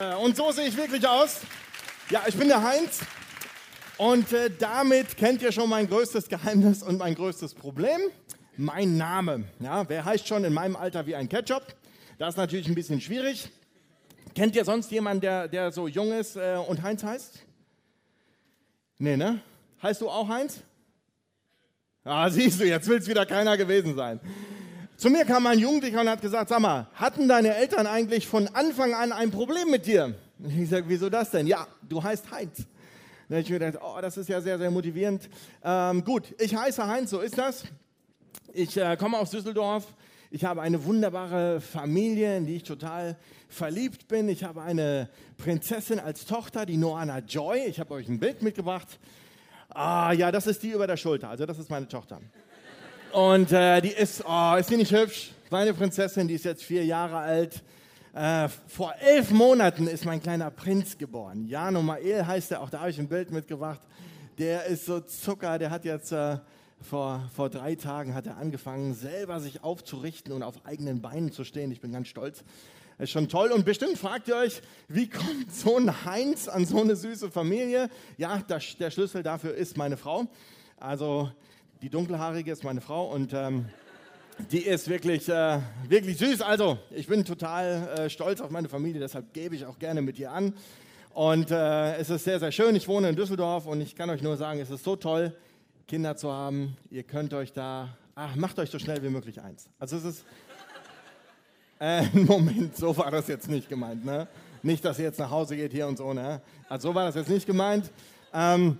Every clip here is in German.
Äh, und so sehe ich wirklich aus. Ja, ich bin der Heinz. Und äh, damit kennt ihr schon mein größtes Geheimnis und mein größtes Problem. Mein Name. Ja, wer heißt schon in meinem Alter wie ein Ketchup? Das ist natürlich ein bisschen schwierig. Kennt ihr sonst jemanden, der, der so jung ist äh, und Heinz heißt? Nee, ne? Heißt du auch Heinz? Ah, siehst du, jetzt will es wieder keiner gewesen sein. Zu mir kam ein Jugendlicher und hat gesagt, sag mal, hatten deine Eltern eigentlich von Anfang an ein Problem mit dir? Und ich sage, wieso das denn? Ja, du heißt Heinz. Da habe ich mir gedacht, oh, das ist ja sehr, sehr motivierend. Ähm, gut, ich heiße Heinz, so ist das. Ich äh, komme aus Düsseldorf. Ich habe eine wunderbare Familie, in die ich total verliebt bin. Ich habe eine Prinzessin als Tochter, die Noana Joy. Ich habe euch ein Bild mitgebracht. Ah, ja, das ist die über der Schulter. Also, das ist meine Tochter. Und äh, die ist, oh, ist die nicht hübsch? Meine Prinzessin, die ist jetzt vier Jahre alt. Äh, vor elf Monaten ist mein kleiner Prinz geboren. Jano Mael heißt er, auch da habe ich ein Bild mitgebracht. Der ist so Zucker, der hat jetzt äh, vor, vor drei Tagen hat er angefangen, selber sich aufzurichten und auf eigenen Beinen zu stehen. Ich bin ganz stolz. Ist schon toll. Und bestimmt fragt ihr euch, wie kommt so ein Heinz an so eine süße Familie? Ja, das, der Schlüssel dafür ist meine Frau. Also die dunkelhaarige ist meine Frau und ähm, die ist wirklich, äh, wirklich süß. Also, ich bin total äh, stolz auf meine Familie, deshalb gebe ich auch gerne mit ihr an. Und äh, es ist sehr, sehr schön. Ich wohne in Düsseldorf und ich kann euch nur sagen, es ist so toll, Kinder zu haben. Ihr könnt euch da, ach, macht euch so schnell wie möglich eins. Also, es ist, äh, Moment, so war das jetzt nicht gemeint, ne? Nicht, dass ihr jetzt nach Hause geht hier und so, ne? Also, so war das jetzt nicht gemeint. Ähm,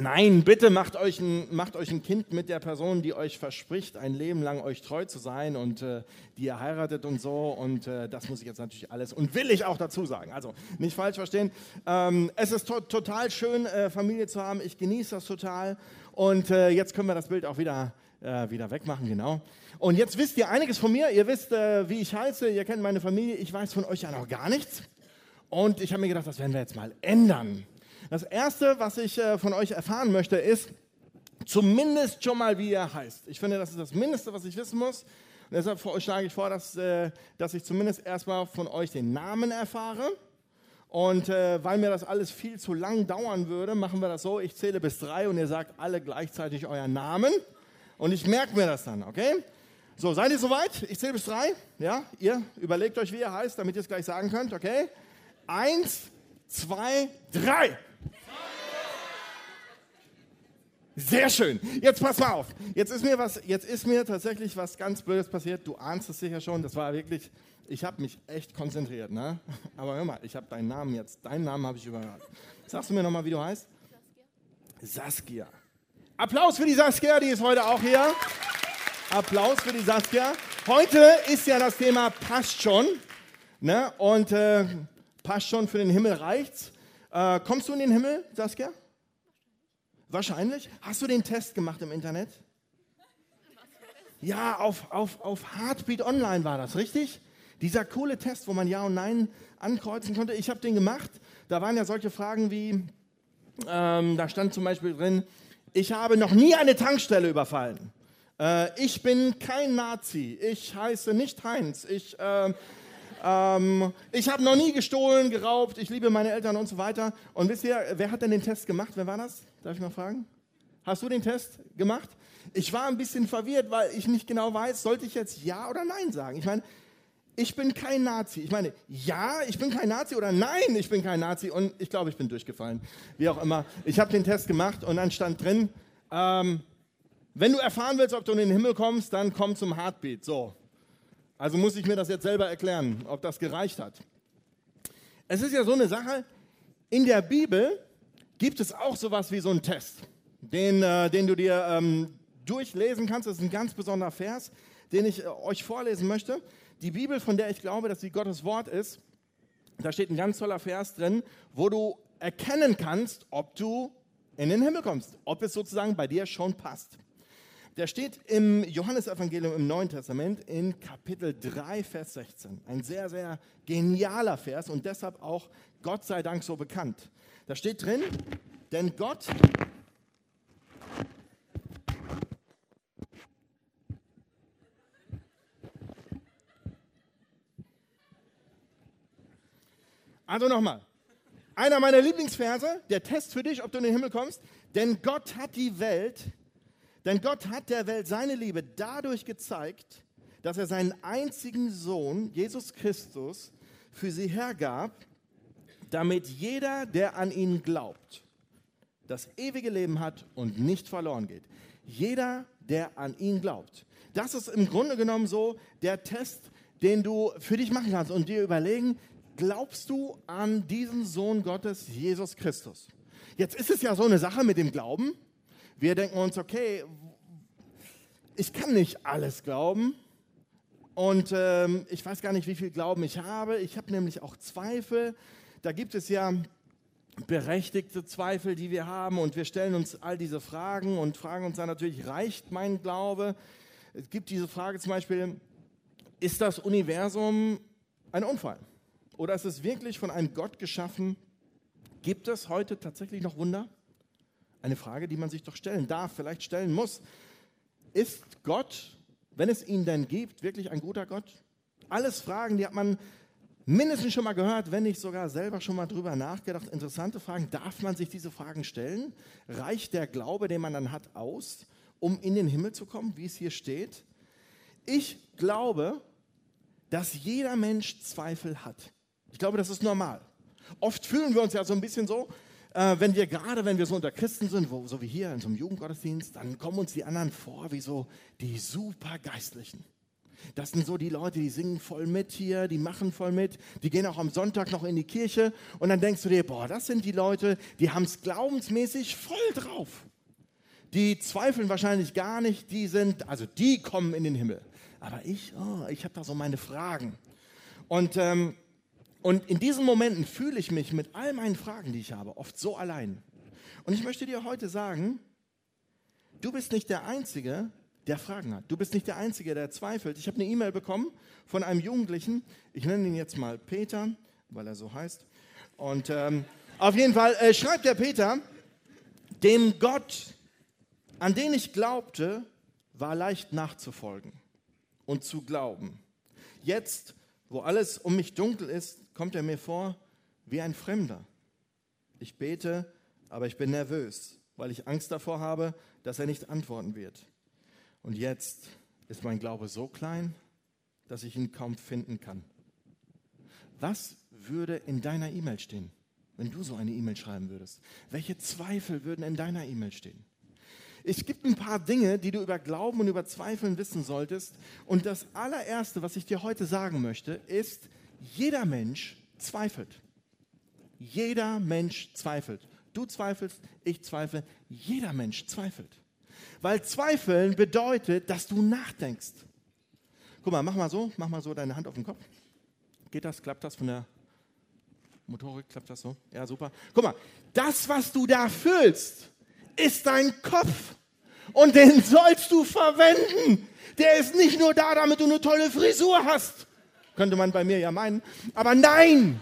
Nein, bitte macht euch, ein, macht euch ein Kind mit der Person, die euch verspricht, ein Leben lang euch treu zu sein und äh, die ihr heiratet und so. Und äh, das muss ich jetzt natürlich alles und will ich auch dazu sagen. Also nicht falsch verstehen. Ähm, es ist to total schön, äh, Familie zu haben. Ich genieße das total. Und äh, jetzt können wir das Bild auch wieder, äh, wieder wegmachen, genau. Und jetzt wisst ihr einiges von mir. Ihr wisst, äh, wie ich heiße. Ihr kennt meine Familie. Ich weiß von euch ja noch gar nichts. Und ich habe mir gedacht, das werden wir jetzt mal ändern. Das Erste, was ich äh, von euch erfahren möchte, ist zumindest schon mal, wie ihr heißt. Ich finde, das ist das Mindeste, was ich wissen muss. Und deshalb schlage ich vor, dass, äh, dass ich zumindest erstmal von euch den Namen erfahre. Und äh, weil mir das alles viel zu lang dauern würde, machen wir das so, ich zähle bis drei und ihr sagt alle gleichzeitig euren Namen. Und ich merke mir das dann, okay? So, seid ihr soweit? Ich zähle bis drei. Ja, ihr überlegt euch, wie ihr heißt, damit ihr es gleich sagen könnt, okay? Eins, zwei, drei. Sehr schön. Jetzt pass mal auf. Jetzt ist mir was, jetzt ist mir tatsächlich was ganz Blödes passiert. Du ahnst es sicher schon. Das war wirklich, ich habe mich echt konzentriert, ne? Aber hör mal, ich habe deinen Namen jetzt, deinen Namen habe ich überhört. Sagst du mir nochmal, wie du heißt? Saskia. Saskia. Applaus für die Saskia, die ist heute auch hier. Applaus für die Saskia. Heute ist ja das Thema passt schon, ne? Und äh, passt schon für den Himmel reicht's. Äh, kommst du in den Himmel, Saskia? Wahrscheinlich. Hast du den Test gemacht im Internet? Ja, auf, auf, auf Heartbeat Online war das, richtig? Dieser coole Test, wo man Ja und Nein ankreuzen konnte. Ich habe den gemacht. Da waren ja solche Fragen wie, ähm, da stand zum Beispiel drin, ich habe noch nie eine Tankstelle überfallen. Äh, ich bin kein Nazi. Ich heiße nicht Heinz. Ich äh, ähm, ich habe noch nie gestohlen, geraubt, ich liebe meine Eltern und so weiter. Und wisst ihr, wer hat denn den Test gemacht? Wer war das? Darf ich mal fragen? Hast du den Test gemacht? Ich war ein bisschen verwirrt, weil ich nicht genau weiß, sollte ich jetzt Ja oder Nein sagen? Ich meine, ich bin kein Nazi. Ich meine, ja, ich bin kein Nazi oder nein, ich bin kein Nazi. Und ich glaube, ich bin durchgefallen. Wie auch immer. Ich habe den Test gemacht und dann stand drin, ähm, wenn du erfahren willst, ob du in den Himmel kommst, dann komm zum Heartbeat. So, also muss ich mir das jetzt selber erklären, ob das gereicht hat. Es ist ja so eine Sache, in der Bibel gibt es auch sowas wie so einen Test, den, äh, den du dir ähm, durchlesen kannst. Das ist ein ganz besonderer Vers, den ich äh, euch vorlesen möchte. Die Bibel, von der ich glaube, dass sie Gottes Wort ist, da steht ein ganz toller Vers drin, wo du erkennen kannst, ob du in den Himmel kommst, ob es sozusagen bei dir schon passt. Der steht im Johannesevangelium im Neuen Testament in Kapitel 3, Vers 16. Ein sehr, sehr genialer Vers und deshalb auch Gott sei Dank so bekannt. Da steht drin, denn Gott Also nochmal. Einer meiner Lieblingsverse, der Test für dich, ob du in den Himmel kommst. Denn Gott hat die Welt, denn Gott hat der Welt seine Liebe dadurch gezeigt, dass er seinen einzigen Sohn, Jesus Christus, für sie hergab, damit jeder, der an ihn glaubt, das ewige Leben hat und nicht verloren geht. Jeder, der an ihn glaubt. Das ist im Grunde genommen so der Test, den du für dich machen kannst und dir überlegen, glaubst du an diesen Sohn Gottes, Jesus Christus? Jetzt ist es ja so eine Sache mit dem Glauben. Wir denken uns, okay, ich kann nicht alles glauben und ähm, ich weiß gar nicht, wie viel Glauben ich habe. Ich habe nämlich auch Zweifel. Da gibt es ja berechtigte Zweifel, die wir haben und wir stellen uns all diese Fragen und fragen uns dann natürlich, reicht mein Glaube? Es gibt diese Frage zum Beispiel, ist das Universum ein Unfall? Oder ist es wirklich von einem Gott geschaffen? Gibt es heute tatsächlich noch Wunder? Eine Frage, die man sich doch stellen darf, vielleicht stellen muss. Ist Gott, wenn es ihn denn gibt, wirklich ein guter Gott? Alles Fragen, die hat man mindestens schon mal gehört, wenn nicht sogar selber schon mal drüber nachgedacht. Interessante Fragen. Darf man sich diese Fragen stellen? Reicht der Glaube, den man dann hat, aus, um in den Himmel zu kommen, wie es hier steht? Ich glaube, dass jeder Mensch Zweifel hat. Ich glaube, das ist normal. Oft fühlen wir uns ja so ein bisschen so, äh, wenn wir gerade, wenn wir so unter Christen sind, wo, so wie hier in so einem Jugendgottesdienst, dann kommen uns die anderen vor wie so die Supergeistlichen. Das sind so die Leute, die singen voll mit hier, die machen voll mit, die gehen auch am Sonntag noch in die Kirche und dann denkst du dir, boah, das sind die Leute, die haben es glaubensmäßig voll drauf. Die zweifeln wahrscheinlich gar nicht, die sind, also die kommen in den Himmel. Aber ich, oh, ich habe da so meine Fragen. Und, ähm, und in diesen Momenten fühle ich mich mit all meinen Fragen, die ich habe, oft so allein. Und ich möchte dir heute sagen, du bist nicht der Einzige, der Fragen hat. Du bist nicht der Einzige, der zweifelt. Ich habe eine E-Mail bekommen von einem Jugendlichen. Ich nenne ihn jetzt mal Peter, weil er so heißt. Und ähm, auf jeden Fall äh, schreibt der Peter, dem Gott, an den ich glaubte, war leicht nachzufolgen und zu glauben. Jetzt, wo alles um mich dunkel ist, kommt er mir vor wie ein Fremder. Ich bete, aber ich bin nervös, weil ich Angst davor habe, dass er nicht antworten wird. Und jetzt ist mein Glaube so klein, dass ich ihn kaum finden kann. Was würde in deiner E-Mail stehen, wenn du so eine E-Mail schreiben würdest? Welche Zweifel würden in deiner E-Mail stehen? Es gibt ein paar Dinge, die du über Glauben und über Zweifeln wissen solltest. Und das allererste, was ich dir heute sagen möchte, ist, jeder Mensch zweifelt. Jeder Mensch zweifelt. Du zweifelst, ich zweifle, jeder Mensch zweifelt. Weil Zweifeln bedeutet, dass du nachdenkst. Guck mal, mach mal so, mach mal so deine Hand auf den Kopf. Geht das? Klappt das von der Motorik? Klappt das so? Ja, super. Guck mal, das, was du da fühlst, ist dein Kopf. Und den sollst du verwenden. Der ist nicht nur da, damit du eine tolle Frisur hast. Könnte man bei mir ja meinen. Aber nein,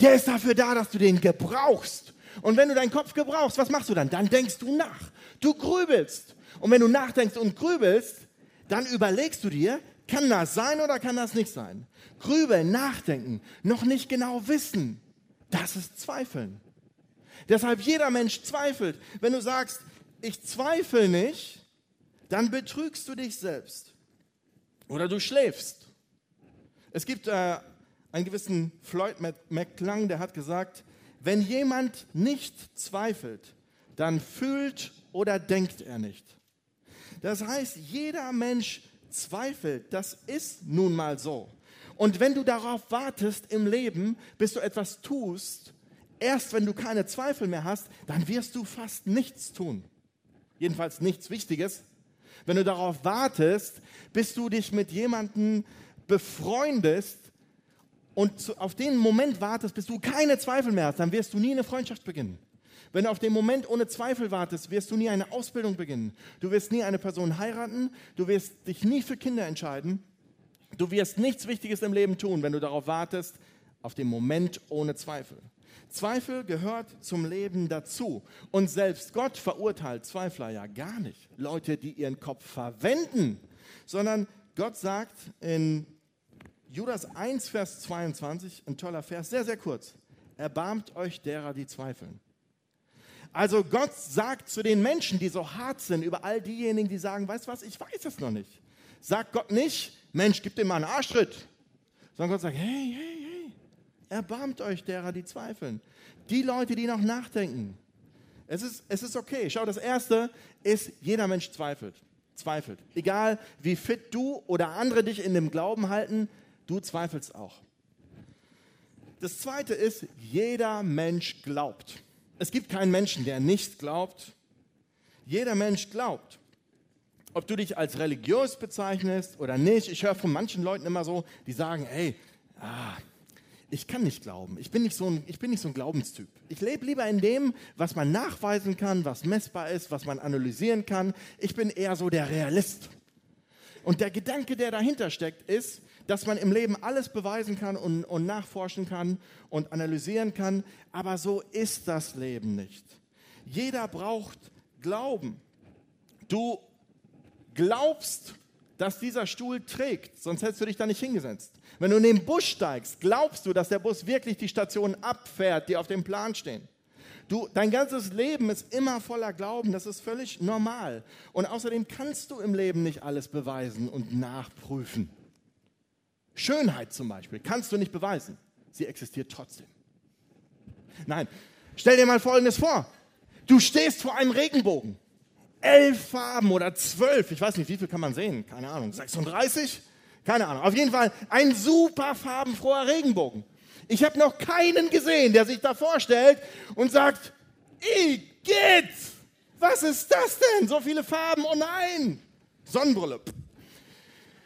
der ist dafür da, dass du den gebrauchst. Und wenn du deinen Kopf gebrauchst, was machst du dann? Dann denkst du nach. Du grübelst. Und wenn du nachdenkst und grübelst, dann überlegst du dir, kann das sein oder kann das nicht sein? Grübeln, nachdenken, noch nicht genau wissen, das ist Zweifeln. Deshalb jeder Mensch zweifelt. Wenn du sagst, ich zweifle nicht, dann betrügst du dich selbst. Oder du schläfst. Es gibt äh, einen gewissen Floyd McClung, der hat gesagt, wenn jemand nicht zweifelt, dann fühlt oder denkt er nicht. Das heißt, jeder Mensch zweifelt. Das ist nun mal so. Und wenn du darauf wartest im Leben, bis du etwas tust, erst wenn du keine Zweifel mehr hast, dann wirst du fast nichts tun. Jedenfalls nichts Wichtiges. Wenn du darauf wartest, bis du dich mit jemandem befreundest und auf den Moment wartest, bis du keine Zweifel mehr hast, dann wirst du nie eine Freundschaft beginnen. Wenn du auf den Moment ohne Zweifel wartest, wirst du nie eine Ausbildung beginnen. Du wirst nie eine Person heiraten. Du wirst dich nie für Kinder entscheiden. Du wirst nichts Wichtiges im Leben tun, wenn du darauf wartest, auf den Moment ohne Zweifel. Zweifel gehört zum Leben dazu. Und selbst Gott verurteilt Zweifler ja gar nicht. Leute, die ihren Kopf verwenden, sondern Gott sagt in Judas 1, Vers 22, ein toller Vers, sehr, sehr kurz. erbarmt euch derer, die zweifeln. Also Gott sagt zu den Menschen, die so hart sind, über all diejenigen, die sagen, weißt du was, ich weiß es noch nicht. Sagt Gott nicht, Mensch, gib dir mal einen Arschtritt. Sondern Gott sagt, hey, hey, hey, erbarmt euch derer, die zweifeln. Die Leute, die noch nachdenken. Es ist, es ist okay. Schau, das Erste ist, jeder Mensch zweifelt. Zweifelt. Egal, wie fit du oder andere dich in dem Glauben halten, du zweifelst auch. Das Zweite ist, jeder Mensch glaubt. Es gibt keinen Menschen, der nicht glaubt. Jeder Mensch glaubt. Ob du dich als religiös bezeichnest oder nicht, ich höre von manchen Leuten immer so, die sagen, ey, ah, ich kann nicht glauben. Ich bin nicht, so ein, ich bin nicht so ein Glaubenstyp. Ich lebe lieber in dem, was man nachweisen kann, was messbar ist, was man analysieren kann. Ich bin eher so der Realist. Und der Gedanke, der dahinter steckt, ist, dass man im Leben alles beweisen kann und, und nachforschen kann und analysieren kann, aber so ist das Leben nicht. Jeder braucht Glauben. Du glaubst, dass dieser Stuhl trägt, sonst hättest du dich da nicht hingesetzt. Wenn du in den Bus steigst, glaubst du, dass der Bus wirklich die Stationen abfährt, die auf dem Plan stehen. Du, dein ganzes Leben ist immer voller Glauben, das ist völlig normal. Und außerdem kannst du im Leben nicht alles beweisen und nachprüfen. Schönheit zum Beispiel kannst du nicht beweisen. Sie existiert trotzdem. Nein, stell dir mal Folgendes vor. Du stehst vor einem Regenbogen. Elf Farben oder zwölf, ich weiß nicht, wie viel kann man sehen? Keine Ahnung, 36? Keine Ahnung. Auf jeden Fall ein super farbenfroher Regenbogen. Ich habe noch keinen gesehen, der sich da vorstellt und sagt, Igitt, was ist das denn? So viele Farben, oh nein. Sonnenbrille,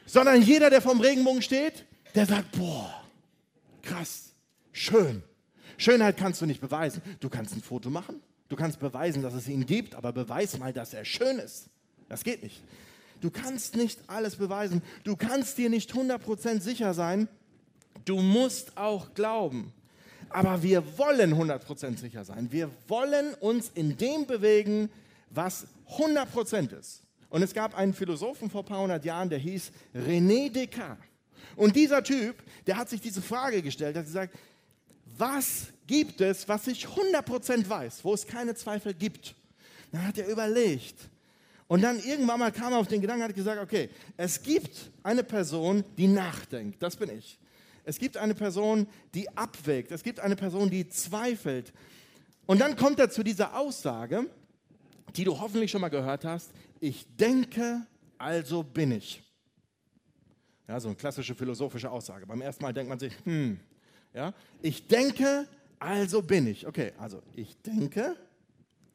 sondern jeder, der vom Regenbogen steht, der sagt, boah, krass, schön. Schönheit kannst du nicht beweisen. Du kannst ein Foto machen, du kannst beweisen, dass es ihn gibt, aber beweis mal, dass er schön ist. Das geht nicht. Du kannst nicht alles beweisen. Du kannst dir nicht 100% sicher sein. Du musst auch glauben. Aber wir wollen 100% sicher sein. Wir wollen uns in dem bewegen, was 100% ist. Und es gab einen Philosophen vor ein paar hundert Jahren, der hieß René Descartes. Und dieser Typ, der hat sich diese Frage gestellt, hat gesagt, was gibt es, was ich 100% weiß, wo es keine Zweifel gibt? Dann hat er überlegt. Und dann irgendwann mal kam er auf den Gedanken, hat gesagt, okay, es gibt eine Person, die nachdenkt, das bin ich. Es gibt eine Person, die abwägt. Es gibt eine Person, die zweifelt. Und dann kommt er zu dieser Aussage, die du hoffentlich schon mal gehört hast, ich denke, also bin ich. Ja, so eine klassische philosophische Aussage. Beim ersten Mal denkt man sich, hm, ja, ich denke, also bin ich. Okay, also ich denke,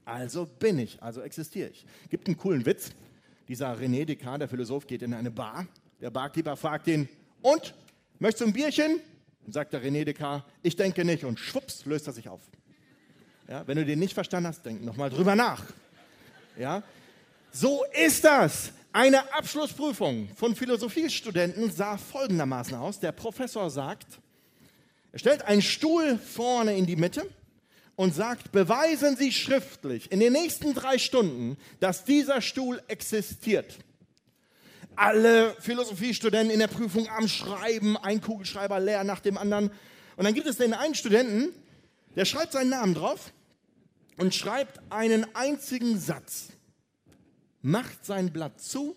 also bin ich, also existiere ich. Gibt einen coolen Witz. Dieser René Descartes, der Philosoph, geht in eine Bar. Der Barkeeper fragt ihn, und, möchtest du ein Bierchen? Und sagt der René Descartes, ich denke nicht. Und schwupps, löst er sich auf. Ja, wenn du den nicht verstanden hast, denk nochmal drüber nach. Ja, so ist das. Eine Abschlussprüfung von Philosophiestudenten sah folgendermaßen aus. Der Professor sagt, er stellt einen Stuhl vorne in die Mitte und sagt, beweisen Sie schriftlich in den nächsten drei Stunden, dass dieser Stuhl existiert. Alle Philosophiestudenten in der Prüfung am Schreiben, ein Kugelschreiber leer nach dem anderen. Und dann gibt es den einen Studenten, der schreibt seinen Namen drauf und schreibt einen einzigen Satz macht sein Blatt zu,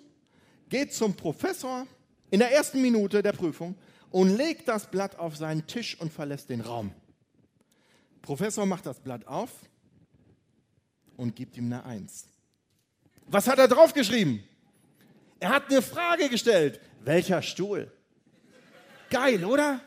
geht zum Professor in der ersten Minute der Prüfung und legt das Blatt auf seinen Tisch und verlässt den Raum. Professor macht das Blatt auf und gibt ihm eine Eins. Was hat er draufgeschrieben? Er hat eine Frage gestellt. Welcher Stuhl? Geil, oder?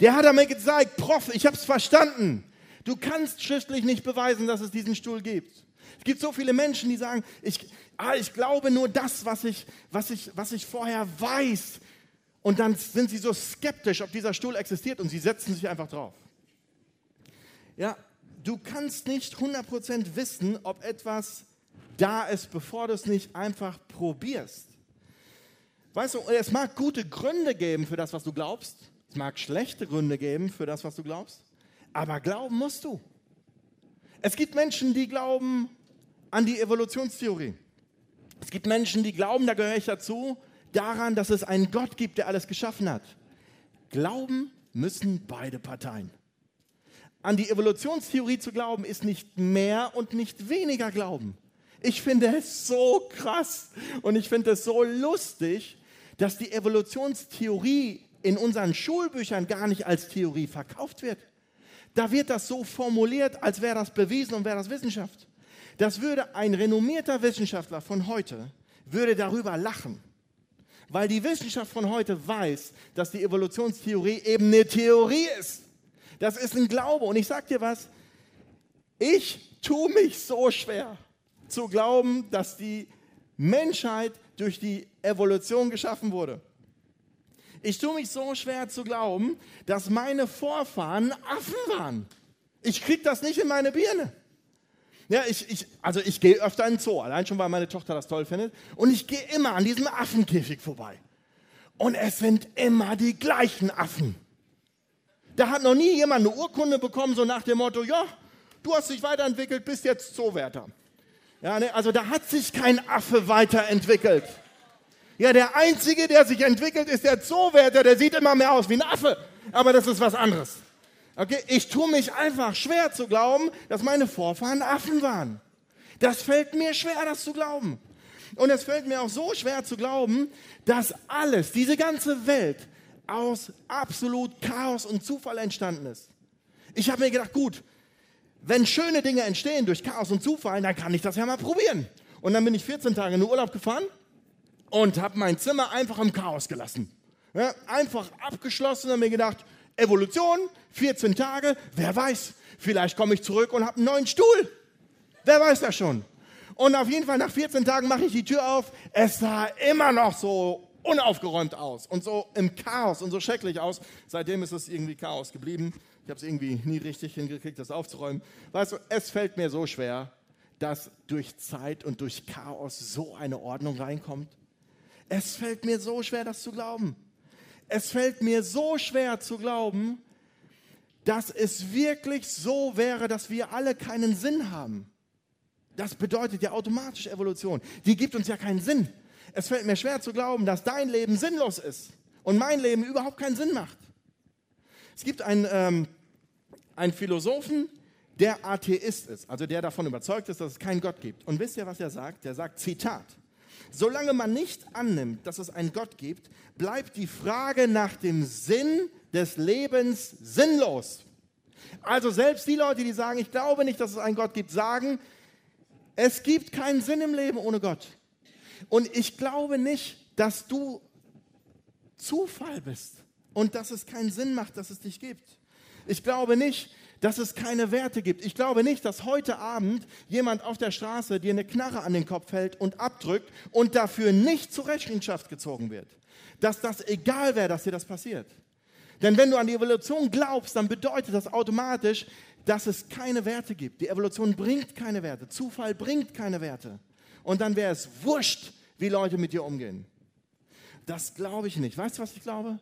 Der hat mir gezeigt, Prof, ich habe es verstanden. Du kannst schriftlich nicht beweisen, dass es diesen Stuhl gibt. Es gibt so viele Menschen, die sagen, ich, ah, ich glaube nur das, was ich, was, ich, was ich vorher weiß. Und dann sind sie so skeptisch, ob dieser Stuhl existiert und sie setzen sich einfach drauf. Ja, du kannst nicht 100% wissen, ob etwas da ist, bevor du es nicht einfach probierst. Weißt du, es mag gute Gründe geben für das, was du glaubst. Es mag schlechte Gründe geben für das, was du glaubst. Aber glauben musst du. Es gibt Menschen, die glauben an die Evolutionstheorie. Es gibt Menschen, die glauben, da gehöre ich dazu, daran, dass es einen Gott gibt, der alles geschaffen hat. Glauben müssen beide Parteien. an die Evolutionstheorie zu glauben, ist nicht mehr und nicht weniger Glauben. Ich finde es so krass und ich finde es so lustig, dass die Evolutionstheorie in unseren Schulbüchern gar nicht als Theorie verkauft wird. Da wird das so formuliert, als wäre das bewiesen und wäre das Wissenschaft. Das würde ein renommierter Wissenschaftler von heute, würde darüber lachen. Weil die Wissenschaft von heute weiß, dass die Evolutionstheorie eben eine Theorie ist. Das ist ein Glaube. Und ich sage dir was, ich tue mich so schwer zu glauben, dass die Menschheit durch die Evolution geschaffen wurde. Ich tue mich so schwer zu glauben, dass meine Vorfahren Affen waren. Ich kriege das nicht in meine Birne. Ja, ich, ich, also ich gehe öfter in den Zoo, allein schon, weil meine Tochter das toll findet. Und ich gehe immer an diesem Affenkäfig vorbei. Und es sind immer die gleichen Affen. Da hat noch nie jemand eine Urkunde bekommen, so nach dem Motto, ja, du hast dich weiterentwickelt, bist jetzt Zoowärter. Ja, ne, also da hat sich kein Affe weiterentwickelt. Ja, der Einzige, der sich entwickelt, ist der Zoowärter, der sieht immer mehr aus wie ein Affe. Aber das ist was anderes. Okay, ich tue mich einfach schwer zu glauben, dass meine Vorfahren Affen waren. Das fällt mir schwer, das zu glauben. Und es fällt mir auch so schwer zu glauben, dass alles, diese ganze Welt aus absolut Chaos und Zufall entstanden ist. Ich habe mir gedacht, gut, wenn schöne Dinge entstehen durch Chaos und Zufall, dann kann ich das ja mal probieren. Und dann bin ich 14 Tage in den Urlaub gefahren und habe mein Zimmer einfach im Chaos gelassen. Ja, einfach abgeschlossen und mir gedacht, Evolution, 14 Tage, wer weiß, vielleicht komme ich zurück und habe einen neuen Stuhl. Wer weiß das schon? Und auf jeden Fall nach 14 Tagen mache ich die Tür auf. Es sah immer noch so unaufgeräumt aus und so im Chaos und so schrecklich aus. Seitdem ist es irgendwie Chaos geblieben. Ich habe es irgendwie nie richtig hingekriegt, das aufzuräumen. Weißt du, es fällt mir so schwer, dass durch Zeit und durch Chaos so eine Ordnung reinkommt. Es fällt mir so schwer, das zu glauben. Es fällt mir so schwer zu glauben, dass es wirklich so wäre, dass wir alle keinen Sinn haben. Das bedeutet ja automatisch Evolution. Die gibt uns ja keinen Sinn. Es fällt mir schwer zu glauben, dass dein Leben sinnlos ist und mein Leben überhaupt keinen Sinn macht. Es gibt einen, ähm, einen Philosophen, der Atheist ist, also der davon überzeugt ist, dass es keinen Gott gibt. Und wisst ihr, was er sagt? Der sagt, Zitat, Solange man nicht annimmt, dass es einen Gott gibt, bleibt die Frage nach dem Sinn des Lebens sinnlos. Also selbst die Leute, die sagen, ich glaube nicht, dass es einen Gott gibt, sagen, es gibt keinen Sinn im Leben ohne Gott. Und ich glaube nicht, dass du Zufall bist und dass es keinen Sinn macht, dass es dich gibt. Ich glaube nicht, dass es keine Werte gibt. Ich glaube nicht, dass heute Abend jemand auf der Straße dir eine Knarre an den Kopf hält und abdrückt und dafür nicht zur Rechenschaft gezogen wird. Dass das egal wäre, dass dir das passiert. Denn wenn du an die Evolution glaubst, dann bedeutet das automatisch, dass es keine Werte gibt. Die Evolution bringt keine Werte. Zufall bringt keine Werte. Und dann wäre es wurscht, wie Leute mit dir umgehen. Das glaube ich nicht. Weißt du, was ich glaube?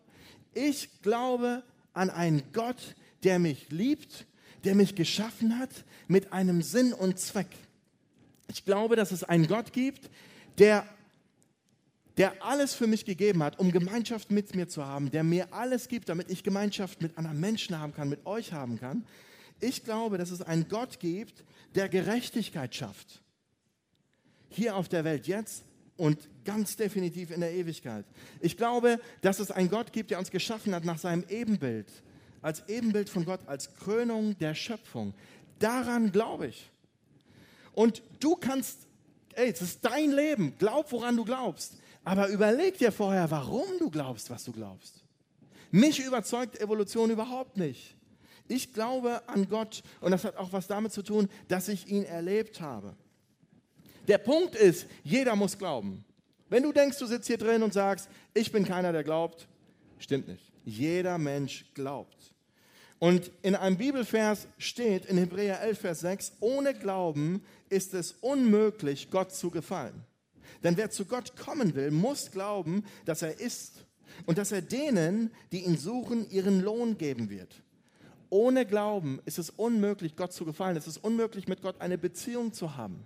Ich glaube an einen Gott, der mich liebt, der mich geschaffen hat mit einem Sinn und Zweck. Ich glaube, dass es einen Gott gibt, der, der alles für mich gegeben hat, um Gemeinschaft mit mir zu haben, der mir alles gibt, damit ich Gemeinschaft mit anderen Menschen haben kann, mit euch haben kann. Ich glaube, dass es einen Gott gibt, der Gerechtigkeit schafft. Hier auf der Welt jetzt und ganz definitiv in der Ewigkeit. Ich glaube, dass es einen Gott gibt, der uns geschaffen hat nach seinem Ebenbild als Ebenbild von Gott, als Krönung der Schöpfung. Daran glaube ich. Und du kannst, ey, es ist dein Leben, glaub, woran du glaubst. Aber überleg dir vorher, warum du glaubst, was du glaubst. Mich überzeugt Evolution überhaupt nicht. Ich glaube an Gott und das hat auch was damit zu tun, dass ich ihn erlebt habe. Der Punkt ist, jeder muss glauben. Wenn du denkst, du sitzt hier drin und sagst, ich bin keiner, der glaubt, stimmt nicht. Jeder Mensch glaubt. Und in einem Bibelvers steht in Hebräer 11, Vers 6, ohne Glauben ist es unmöglich, Gott zu gefallen. Denn wer zu Gott kommen will, muss glauben, dass er ist und dass er denen, die ihn suchen, ihren Lohn geben wird. Ohne Glauben ist es unmöglich, Gott zu gefallen. Es ist unmöglich, mit Gott eine Beziehung zu haben.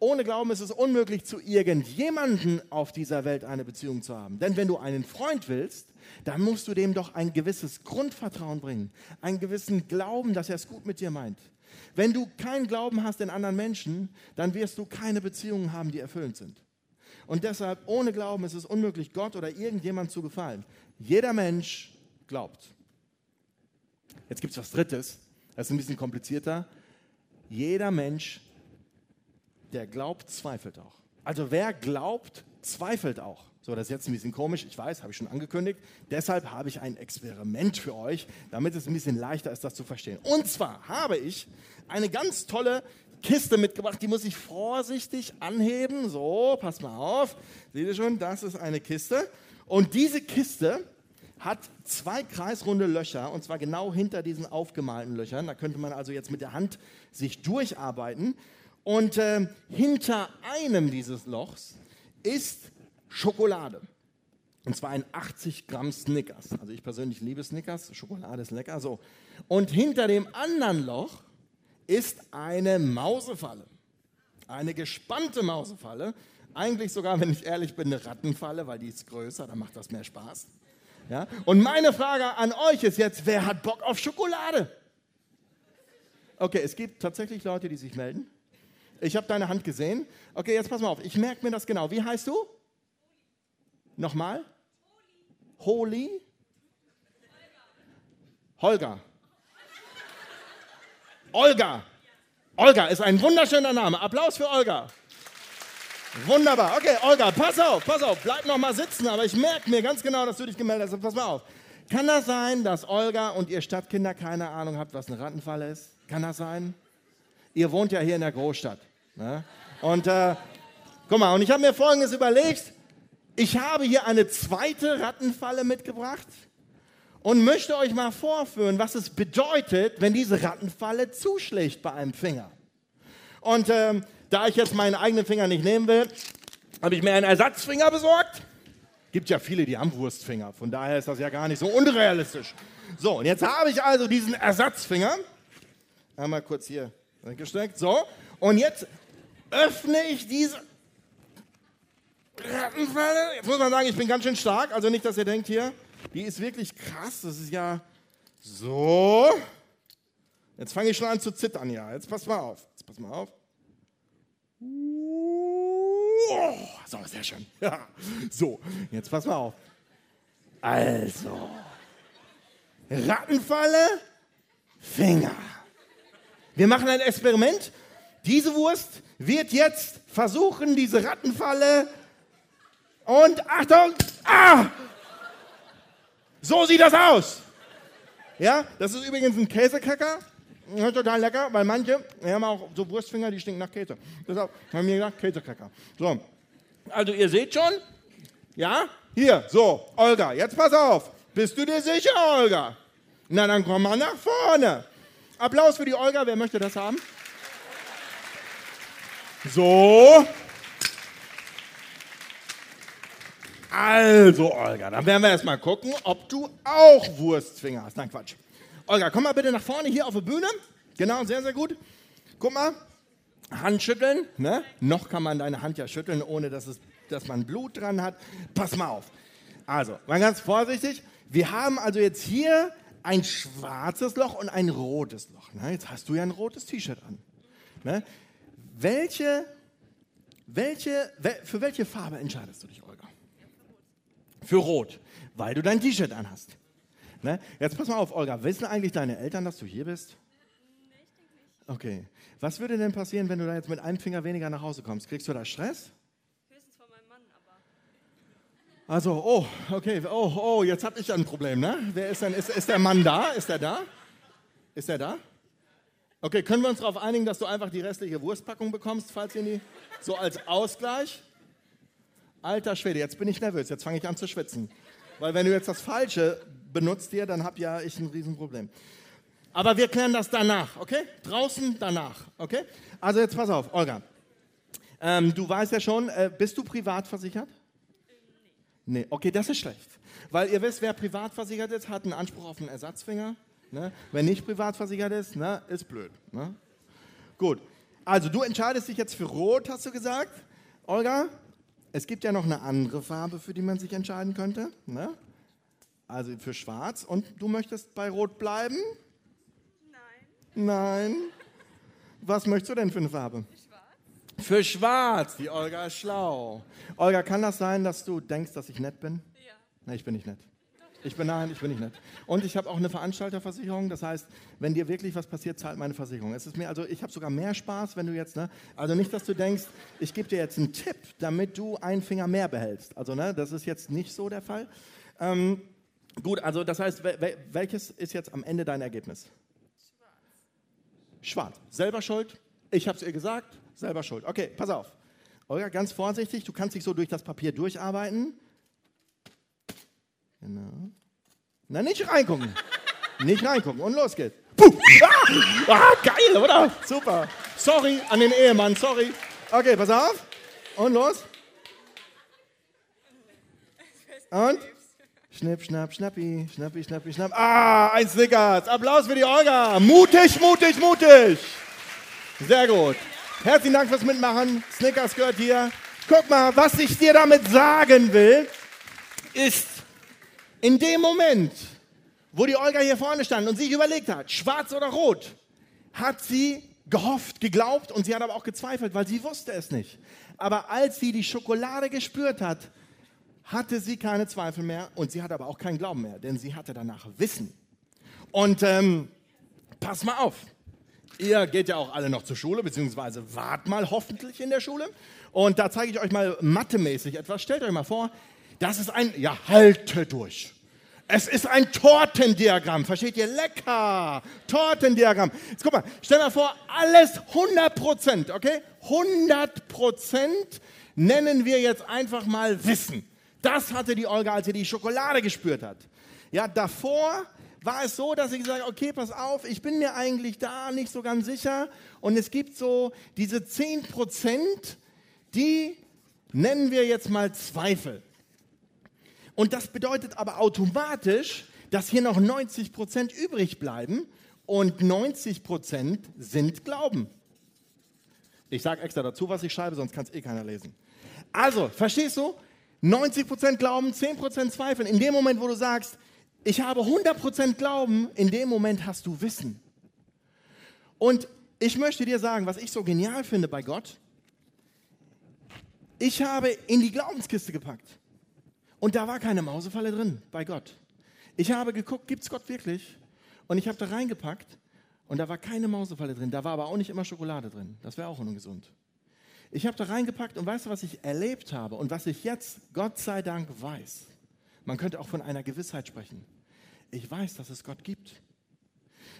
Ohne Glauben ist es unmöglich, zu irgendjemandem auf dieser Welt eine Beziehung zu haben. Denn wenn du einen Freund willst, dann musst du dem doch ein gewisses Grundvertrauen bringen, einen gewissen Glauben, dass er es gut mit dir meint. Wenn du keinen Glauben hast in anderen Menschen, dann wirst du keine Beziehungen haben, die erfüllend sind. Und deshalb, ohne Glauben ist es unmöglich, Gott oder irgendjemand zu gefallen. Jeder Mensch glaubt. Jetzt gibt es was Drittes, das ist ein bisschen komplizierter. Jeder Mensch, der glaubt, zweifelt auch. Also wer glaubt, zweifelt auch. So, das ist jetzt ein bisschen komisch, ich weiß, habe ich schon angekündigt. Deshalb habe ich ein Experiment für euch, damit es ein bisschen leichter ist, das zu verstehen. Und zwar habe ich eine ganz tolle Kiste mitgebracht, die muss ich vorsichtig anheben. So, pass mal auf. Seht ihr schon, das ist eine Kiste. Und diese Kiste hat zwei kreisrunde Löcher, und zwar genau hinter diesen aufgemalten Löchern. Da könnte man also jetzt mit der Hand sich durcharbeiten. Und äh, hinter einem dieses Lochs ist Schokolade. Und zwar ein 80 Gramm Snickers. Also ich persönlich liebe Snickers, Schokolade ist lecker. So. Und hinter dem anderen Loch ist eine Mausefalle. Eine gespannte Mausefalle. Eigentlich sogar, wenn ich ehrlich bin, eine Rattenfalle, weil die ist größer, dann macht das mehr Spaß. Ja? Und meine Frage an euch ist jetzt, wer hat Bock auf Schokolade? Okay, es gibt tatsächlich Leute, die sich melden. Ich habe deine Hand gesehen. Okay, jetzt pass mal auf, ich merke mir das genau. Wie heißt du? Nochmal? Holy? Holger. Olga. Olga ist ein wunderschöner Name. Applaus für Olga. Wunderbar. Okay, Olga, pass auf, pass auf. Bleib noch mal sitzen, aber ich merke mir ganz genau, dass du dich gemeldet hast. Pass mal auf. Kann das sein, dass Olga und ihr Stadtkinder keine Ahnung habt, was eine Rattenfalle ist? Kann das sein? Ihr wohnt ja hier in der Großstadt. Ne? Und äh, guck mal, und ich habe mir Folgendes überlegt. Ich habe hier eine zweite Rattenfalle mitgebracht und möchte euch mal vorführen, was es bedeutet, wenn diese Rattenfalle zuschlägt bei einem Finger. Und ähm, da ich jetzt meinen eigenen Finger nicht nehmen will, habe ich mir einen Ersatzfinger besorgt. Gibt ja viele, die haben Wurstfinger, von daher ist das ja gar nicht so unrealistisch. So, und jetzt habe ich also diesen Ersatzfinger. Einmal kurz hier weggesteckt. So, und jetzt öffne ich diese Rattenfalle. Jetzt muss man sagen, ich bin ganz schön stark. Also nicht, dass ihr denkt hier, die ist wirklich krass. Das ist ja so. Jetzt fange ich schon an zu zittern, ja. Jetzt pass mal auf. Jetzt pass mal auf. so, sehr schön. Ja. So, jetzt pass mal auf. Also. Rattenfalle, Finger. Wir machen ein Experiment. Diese Wurst wird jetzt versuchen, diese Rattenfalle und Achtung! Ah! So sieht das aus. Ja, das ist übrigens ein Käsekacker. Total lecker, weil manche wir haben auch so Wurstfinger, die stinken nach Käse. Deshalb haben wir gesagt, Käsekacker. So, also ihr seht schon, ja, hier, so, Olga, jetzt pass auf. Bist du dir sicher, Olga? Na, dann komm mal nach vorne. Applaus für die Olga, wer möchte das haben? So, Also, Olga, dann werden wir erstmal gucken, ob du auch Wurstfinger hast. Nein, Quatsch. Olga, komm mal bitte nach vorne hier auf die Bühne. Genau, sehr, sehr gut. Guck mal, Hand schütteln. Ne? Noch kann man deine Hand ja schütteln, ohne dass, es, dass man Blut dran hat. Pass mal auf. Also, mal ganz vorsichtig. Wir haben also jetzt hier ein schwarzes Loch und ein rotes Loch. Ne? Jetzt hast du ja ein rotes T-Shirt an. Ne? Welche, welche, für welche Farbe entscheidest du dich, Olga? Für Rot, weil du dein T-Shirt anhast. Ne? Jetzt pass mal auf, Olga. Wissen eigentlich deine Eltern, dass du hier bist? Okay. Was würde denn passieren, wenn du da jetzt mit einem Finger weniger nach Hause kommst? Kriegst du da Stress? Höchstens von meinem Mann, aber. Also, oh, okay, oh, oh, jetzt habe ich ein Problem, ne? Wer ist denn, ist, ist der Mann da? Ist er da? Ist er da? Okay, können wir uns darauf einigen, dass du einfach die restliche Wurstpackung bekommst, falls ihr nie, so als Ausgleich? Alter Schwede, jetzt bin ich nervös, jetzt fange ich an zu schwitzen. Weil wenn du jetzt das Falsche benutzt hier, dann habe ja ich ein Riesenproblem. Aber wir klären das danach, okay? Draußen danach, okay? Also jetzt pass auf, Olga. Ähm, du weißt ja schon, äh, bist du privat versichert? Nee, okay, das ist schlecht. Weil ihr wisst, wer privat versichert ist, hat einen Anspruch auf einen Ersatzfinger. Ne? Wer nicht privat versichert ist, ne, ist blöd. Ne? Gut, Also du entscheidest dich jetzt für Rot, hast du gesagt. Olga, es gibt ja noch eine andere Farbe, für die man sich entscheiden könnte. Ne? Also für Schwarz. Und du möchtest bei Rot bleiben? Nein. Nein. Was möchtest du denn für eine Farbe? Schwarz? Für Schwarz. Die Olga ist schlau. Olga, kann das sein, dass du denkst, dass ich nett bin? Ja. Nein, ich bin nicht nett. Ich bin nein, ich bin nicht nett. Und ich habe auch eine Veranstalterversicherung. Das heißt, wenn dir wirklich was passiert, zahlt meine Versicherung. Es ist mir also, ich habe sogar mehr Spaß, wenn du jetzt, ne, also nicht, dass du denkst, ich gebe dir jetzt einen Tipp, damit du einen Finger mehr behältst. Also ne, das ist jetzt nicht so der Fall. Ähm, gut, also das heißt, wel- welches ist jetzt am Ende dein Ergebnis? Schwarz. Selber schuld. Ich habe es ihr gesagt. Selber schuld. Okay, pass auf. Olga, ganz vorsichtig. Du kannst dich so durch das Papier durcharbeiten. Genau. Na, nicht reingucken. nicht reingucken. Und los geht's. Puh. Ah, ah, geil, oder? Super. Sorry an den Ehemann, sorry. Okay, pass auf. Und los. Und? Schnipp, schnapp, schnappi, schnappi, schnappi, schnapp. Ah, ein Snickers. Applaus für die Olga. Mutig, mutig, mutig. Sehr gut. Herzlichen Dank fürs Mitmachen. Snickers gehört hier. Guck mal, was ich dir damit sagen will, ist, in dem Moment, wo die Olga hier vorne stand und sich überlegt hat, schwarz oder rot, hat sie gehofft, geglaubt und sie hat aber auch gezweifelt, weil sie wusste es nicht. Aber als sie die Schokolade gespürt hat, hatte sie keine Zweifel mehr und sie hatte aber auch keinen Glauben mehr, denn sie hatte danach Wissen. Und ähm, pass mal auf, ihr geht ja auch alle noch zur Schule, beziehungsweise wart mal hoffentlich in der Schule. Und da zeige ich euch mal mathemäßig etwas. Stellt euch mal vor, das ist ein, ja, halte durch. Es ist ein Tortendiagramm, versteht ihr? Lecker! Tortendiagramm. Jetzt guck mal, stell mal vor, alles 100 Prozent, okay? 100 Prozent nennen wir jetzt einfach mal Wissen. Das hatte die Olga, als sie die Schokolade gespürt hat. Ja, davor war es so, dass sie gesagt hat, okay, pass auf, ich bin mir eigentlich da nicht so ganz sicher. Und es gibt so diese 10 Prozent, die nennen wir jetzt mal Zweifel. Und das bedeutet aber automatisch, dass hier noch 90 Prozent übrig bleiben und 90 Prozent sind Glauben. Ich sage extra dazu, was ich schreibe, sonst kann es eh keiner lesen. Also, verstehst du? 90 Prozent Glauben, 10 Prozent Zweifeln. In dem Moment, wo du sagst, ich habe 100 Prozent Glauben, in dem Moment hast du Wissen. Und ich möchte dir sagen, was ich so genial finde bei Gott. Ich habe in die Glaubenskiste gepackt. Und da war keine Mausefalle drin bei Gott. Ich habe geguckt, gibt es Gott wirklich? Und ich habe da reingepackt und da war keine Mausefalle drin. Da war aber auch nicht immer Schokolade drin. Das wäre auch ungesund. Ich habe da reingepackt und weißt du, was ich erlebt habe und was ich jetzt, Gott sei Dank, weiß? Man könnte auch von einer Gewissheit sprechen. Ich weiß, dass es Gott gibt.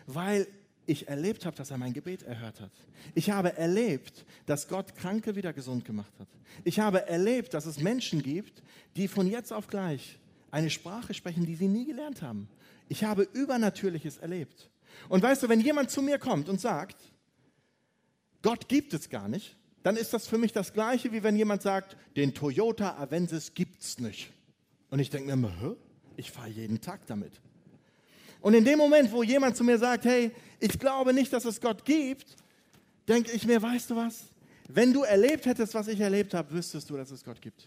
Weil ich erlebt habe, dass er mein Gebet erhört hat. Ich habe erlebt, dass Gott Kranke wieder gesund gemacht hat. Ich habe erlebt, dass es Menschen gibt, die von jetzt auf gleich eine Sprache sprechen, die sie nie gelernt haben. Ich habe Übernatürliches erlebt. Und weißt du, wenn jemand zu mir kommt und sagt, Gott gibt es gar nicht, dann ist das für mich das Gleiche, wie wenn jemand sagt, den Toyota Avensis gibt es nicht. Und ich denke mir ich fahre jeden Tag damit. Und in dem Moment, wo jemand zu mir sagt, hey, ich glaube nicht, dass es Gott gibt, denke ich mir, weißt du was? Wenn du erlebt hättest, was ich erlebt habe, wüsstest du, dass es Gott gibt.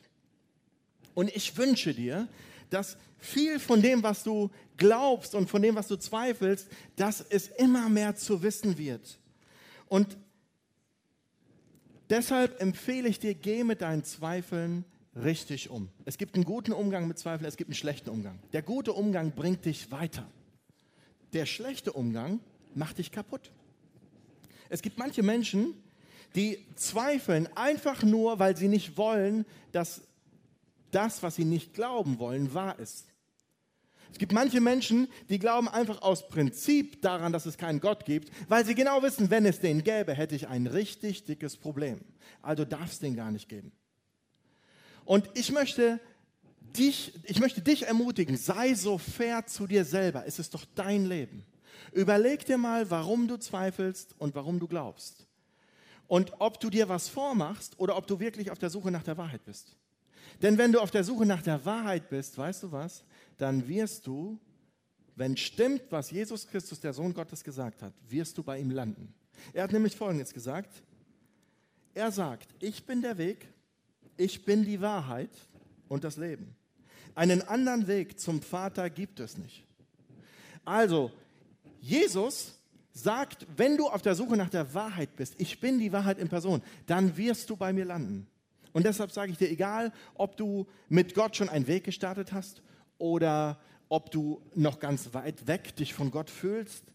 Und ich wünsche dir, dass viel von dem, was du glaubst und von dem, was du zweifelst, dass es immer mehr zu wissen wird. Und deshalb empfehle ich dir, geh mit deinen Zweifeln richtig um. Es gibt einen guten Umgang mit Zweifeln, es gibt einen schlechten Umgang. Der gute Umgang bringt dich weiter. Der schlechte Umgang macht dich kaputt. Es gibt manche Menschen, die zweifeln einfach nur, weil sie nicht wollen, dass das, was sie nicht glauben wollen, wahr ist. Es gibt manche Menschen, die glauben einfach aus Prinzip daran, dass es keinen Gott gibt, weil sie genau wissen, wenn es den gäbe, hätte ich ein richtig dickes Problem. Also darf es den gar nicht geben. Und ich möchte dich, ich möchte dich ermutigen, sei so fair zu dir selber. Es ist doch dein Leben. Überleg dir mal, warum du zweifelst und warum du glaubst. Und ob du dir was vormachst oder ob du wirklich auf der Suche nach der Wahrheit bist. Denn wenn du auf der Suche nach der Wahrheit bist, weißt du was, dann wirst du, wenn stimmt, was Jesus Christus, der Sohn Gottes, gesagt hat, wirst du bei ihm landen. Er hat nämlich Folgendes gesagt, Er sagt, ich bin der Weg, ich bin die Wahrheit und das Leben. Einen anderen Weg zum Vater gibt es nicht. Also, Jesus sagt, wenn du auf der Suche nach der Wahrheit bist, ich bin die Wahrheit in Person, dann wirst du bei mir landen. Und deshalb sage ich dir, egal, ob du mit Gott schon einen Weg gestartet hast oder ob du noch ganz weit weg dich von Gott fühlst,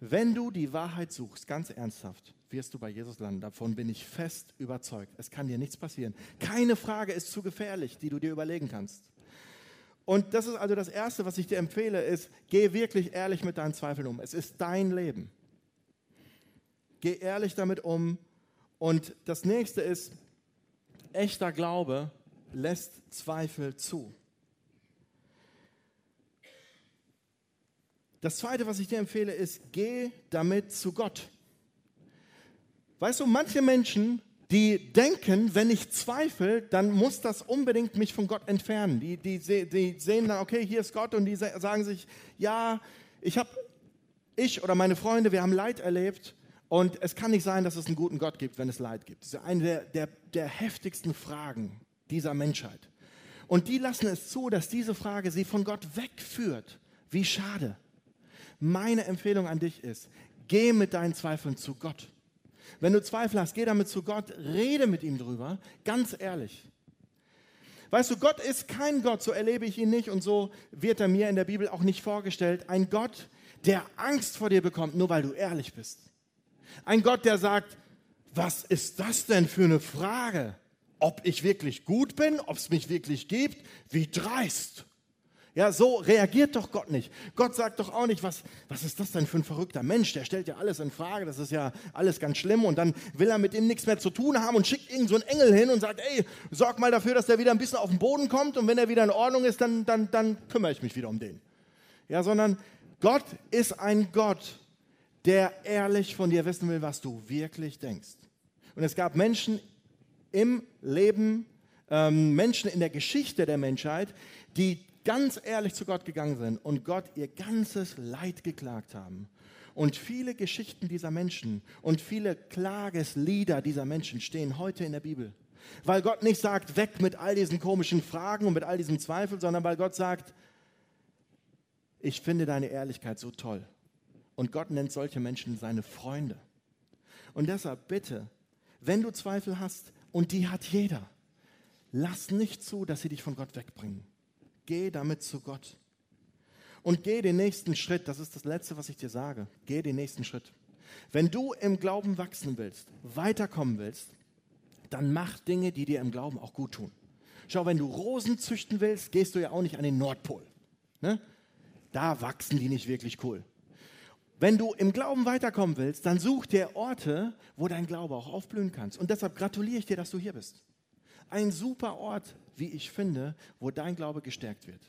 wenn du die Wahrheit suchst, ganz ernsthaft, wirst du bei Jesus landen. Davon bin ich fest überzeugt. Es kann dir nichts passieren. Keine Frage ist zu gefährlich, die du dir überlegen kannst. Und das ist also das Erste, was ich dir empfehle, ist, geh wirklich ehrlich mit deinen Zweifeln um. Es ist dein Leben. Geh ehrlich damit um. Und das Nächste ist, echter Glaube lässt Zweifel zu. Das Zweite, was ich dir empfehle, ist, geh damit zu Gott. Weißt du, manche Menschen, die denken, wenn ich zweifle, dann muss das unbedingt mich von Gott entfernen. Die, die, die sehen dann, okay, hier ist Gott und die sagen sich, ja, ich habe, ich oder meine Freunde, wir haben Leid erlebt und es kann nicht sein, dass es einen guten Gott gibt, wenn es Leid gibt. Das ist eine der, der, der heftigsten Fragen dieser Menschheit. Und die lassen es zu, dass diese Frage sie von Gott wegführt. Wie schade. Meine Empfehlung an dich ist, geh mit deinen Zweifeln zu Gott. Wenn du Zweifel hast, geh damit zu Gott, rede mit ihm drüber, ganz ehrlich. Weißt du, Gott ist kein Gott, so erlebe ich ihn nicht und so wird er mir in der Bibel auch nicht vorgestellt. Ein Gott, der Angst vor dir bekommt, nur weil du ehrlich bist. Ein Gott, der sagt, was ist das denn für eine Frage? Ob ich wirklich gut bin, ob es mich wirklich gibt? Wie dreist. Ja, so reagiert doch Gott nicht. Gott sagt doch auch nicht, was, was ist das denn für ein verrückter Mensch? Der stellt ja alles in Frage, das ist ja alles ganz schlimm und dann will er mit ihm nichts mehr zu tun haben und schickt irgend so einen Engel hin und sagt, ey, sorg mal dafür, dass der wieder ein bisschen auf den Boden kommt und wenn er wieder in Ordnung ist, dann, dann, dann kümmere ich mich wieder um den. Ja, sondern Gott ist ein Gott, der ehrlich von dir wissen will, was du wirklich denkst. Und es gab Menschen im Leben, ähm, Menschen in der Geschichte der Menschheit, die ganz ehrlich zu Gott gegangen sind und Gott ihr ganzes Leid geklagt haben. Und viele Geschichten dieser Menschen und viele Klageslieder dieser Menschen stehen heute in der Bibel. Weil Gott nicht sagt, weg mit all diesen komischen Fragen und mit all diesen Zweifeln, sondern weil Gott sagt, ich finde deine Ehrlichkeit so toll. Und Gott nennt solche Menschen seine Freunde. Und deshalb bitte, wenn du Zweifel hast, und die hat jeder, lass nicht zu, dass sie dich von Gott wegbringen. Geh damit zu Gott. Und geh den nächsten Schritt. Das ist das Letzte, was ich dir sage. Geh den nächsten Schritt. Wenn du im Glauben wachsen willst, weiterkommen willst, dann mach Dinge, die dir im Glauben auch gut tun. Schau, wenn du Rosen züchten willst, gehst du ja auch nicht an den Nordpol. Ne? Da wachsen die nicht wirklich cool. Wenn du im Glauben weiterkommen willst, dann such dir Orte, wo dein Glaube auch aufblühen kannst. Und deshalb gratuliere ich dir, dass du hier bist. Ein super Ort, wie ich finde, wo dein Glaube gestärkt wird.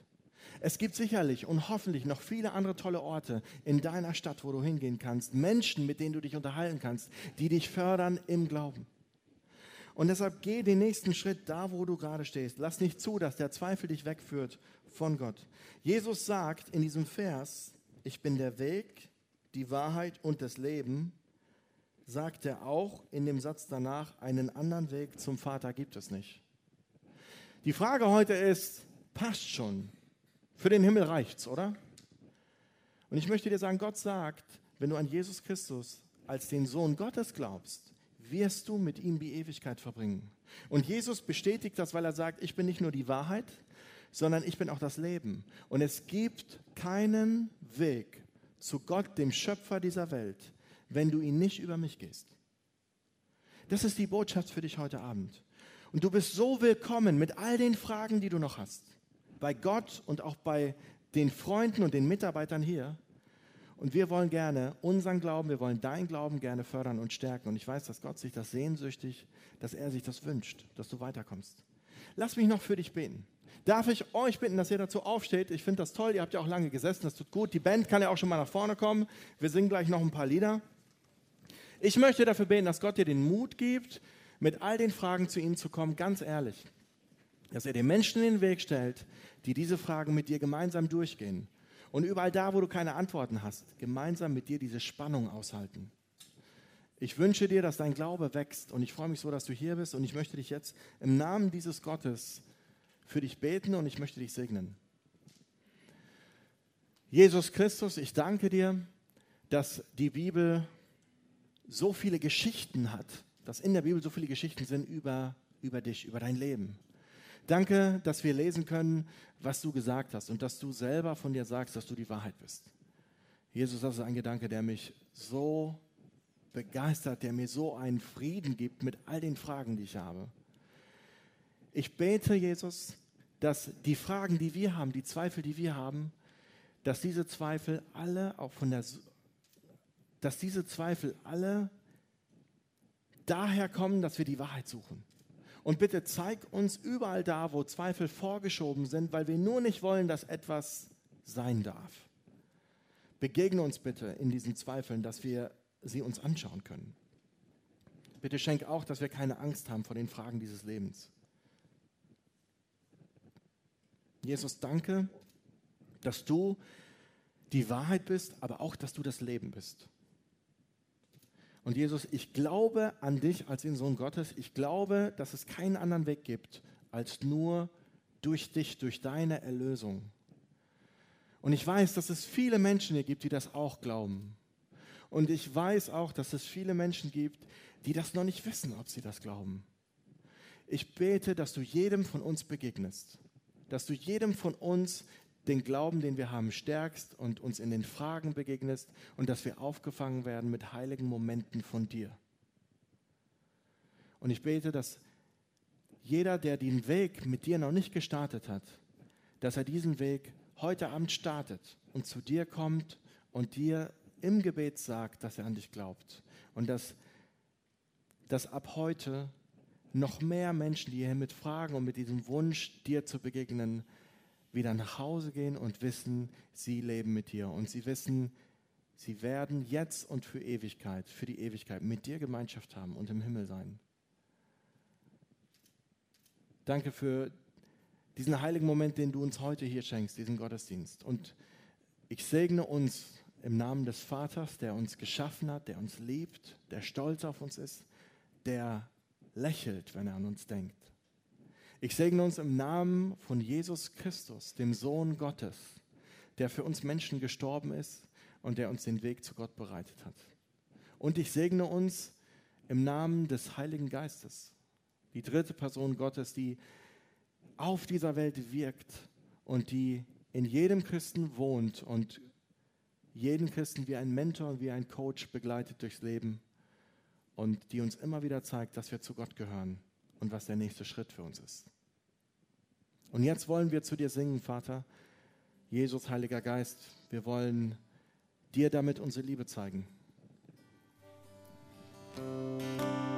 Es gibt sicherlich und hoffentlich noch viele andere tolle Orte in deiner Stadt, wo du hingehen kannst, Menschen, mit denen du dich unterhalten kannst, die dich fördern im Glauben. Und deshalb geh den nächsten Schritt da, wo du gerade stehst. Lass nicht zu, dass der Zweifel dich wegführt von Gott. Jesus sagt in diesem Vers, ich bin der Weg, die Wahrheit und das Leben, sagt er auch in dem Satz danach, einen anderen Weg zum Vater gibt es nicht. Die Frage heute ist, passt schon. Für den Himmel reicht's, oder? Und ich möchte dir sagen, Gott sagt, wenn du an Jesus Christus als den Sohn Gottes glaubst, wirst du mit ihm die Ewigkeit verbringen. Und Jesus bestätigt das, weil er sagt, ich bin nicht nur die Wahrheit, sondern ich bin auch das Leben. Und es gibt keinen Weg zu Gott, dem Schöpfer dieser Welt, wenn du ihn nicht über mich gehst. Das ist die Botschaft für dich heute Abend. Und du bist so willkommen mit all den Fragen, die du noch hast. Bei Gott und auch bei den Freunden und den Mitarbeitern hier. Und wir wollen gerne unseren Glauben, wir wollen deinen Glauben gerne fördern und stärken. Und ich weiß, dass Gott sich das sehnsüchtig, dass er sich das wünscht, dass du weiterkommst. Lass mich noch für dich beten. Darf ich euch bitten, dass ihr dazu aufsteht? Ich finde das toll, ihr habt ja auch lange gesessen, das tut gut. Die Band kann ja auch schon mal nach vorne kommen. Wir singen gleich noch ein paar Lieder. Ich möchte dafür beten, dass Gott dir den Mut gibt, mit all den Fragen zu ihm zu kommen, ganz ehrlich. Dass er den Menschen in den Weg stellt, die diese Fragen mit dir gemeinsam durchgehen. Und überall da, wo du keine Antworten hast, gemeinsam mit dir diese Spannung aushalten. Ich wünsche dir, dass dein Glaube wächst und ich freue mich so, dass du hier bist und ich möchte dich jetzt im Namen dieses Gottes für dich beten und ich möchte dich segnen. Jesus Christus, ich danke dir, dass die Bibel so viele Geschichten hat, dass in der Bibel so viele Geschichten sind über, über dich, über dein Leben. Danke, dass wir lesen können, was du gesagt hast und dass du selber von dir sagst, dass du die Wahrheit bist. Jesus, das ist ein Gedanke, der mich so begeistert, der mir so einen Frieden gibt mit all den Fragen, die ich habe. Ich bete, Jesus, dass die Fragen, die wir haben, die Zweifel, die wir haben, dass diese Zweifel alle auch von der, dass diese Zweifel alle daher kommen, dass wir die Wahrheit suchen. Und bitte zeig uns überall da, wo Zweifel vorgeschoben sind, weil wir nur nicht wollen, dass etwas sein darf. Begegne uns bitte in diesen Zweifeln, dass wir sie uns anschauen können. Bitte schenk auch, dass wir keine Angst haben vor den Fragen dieses Lebens. Jesus, danke, dass du die Wahrheit bist, aber auch, dass du das Leben bist. Und Jesus, ich glaube an dich als den Sohn Gottes. Ich glaube, dass es keinen anderen Weg gibt, als nur durch dich, durch deine Erlösung. Und ich weiß, dass es viele Menschen hier gibt, die das auch glauben. Und ich weiß auch, dass es viele Menschen gibt, die das noch nicht wissen, ob sie das glauben. Ich bete, dass du jedem von uns begegnest, dass du jedem von uns den Glauben, den wir haben, stärkst und uns in den Fragen begegnest und dass wir aufgefangen werden mit heiligen Momenten von dir. Und ich bete, dass jeder, der den Weg mit dir noch nicht gestartet hat, dass er diesen Weg heute Abend startet und zu dir kommt und dir im Gebet sagt, dass er an dich glaubt. Und dass, dass ab heute noch mehr Menschen, die hier mit Fragen und mit diesem Wunsch, dir zu begegnen, wieder nach Hause gehen und wissen, sie leben mit dir. Und sie wissen, sie werden jetzt und für Ewigkeit, für die Ewigkeit mit dir Gemeinschaft haben und im Himmel sein. Danke für diesen heiligen Moment, den du uns heute hier schenkst, diesen Gottesdienst. Und ich segne uns im Namen des Vaters, der uns geschaffen hat, der uns liebt, der stolz auf uns ist, der lächelt, wenn er an uns denkt. Ich segne uns im Namen von Jesus Christus, dem Sohn Gottes, der für uns Menschen gestorben ist und der uns den Weg zu Gott bereitet hat. Und ich segne uns im Namen des Heiligen Geistes, die dritte Person Gottes, die auf dieser Welt wirkt und die in jedem Christen wohnt und jeden Christen wie ein Mentor und wie ein Coach begleitet durchs Leben und die uns immer wieder zeigt, dass wir zu Gott gehören und was der nächste Schritt für uns ist. Und jetzt wollen wir zu dir singen, Vater, Jesus, Heiliger Geist, wir wollen dir damit unsere Liebe zeigen. Musik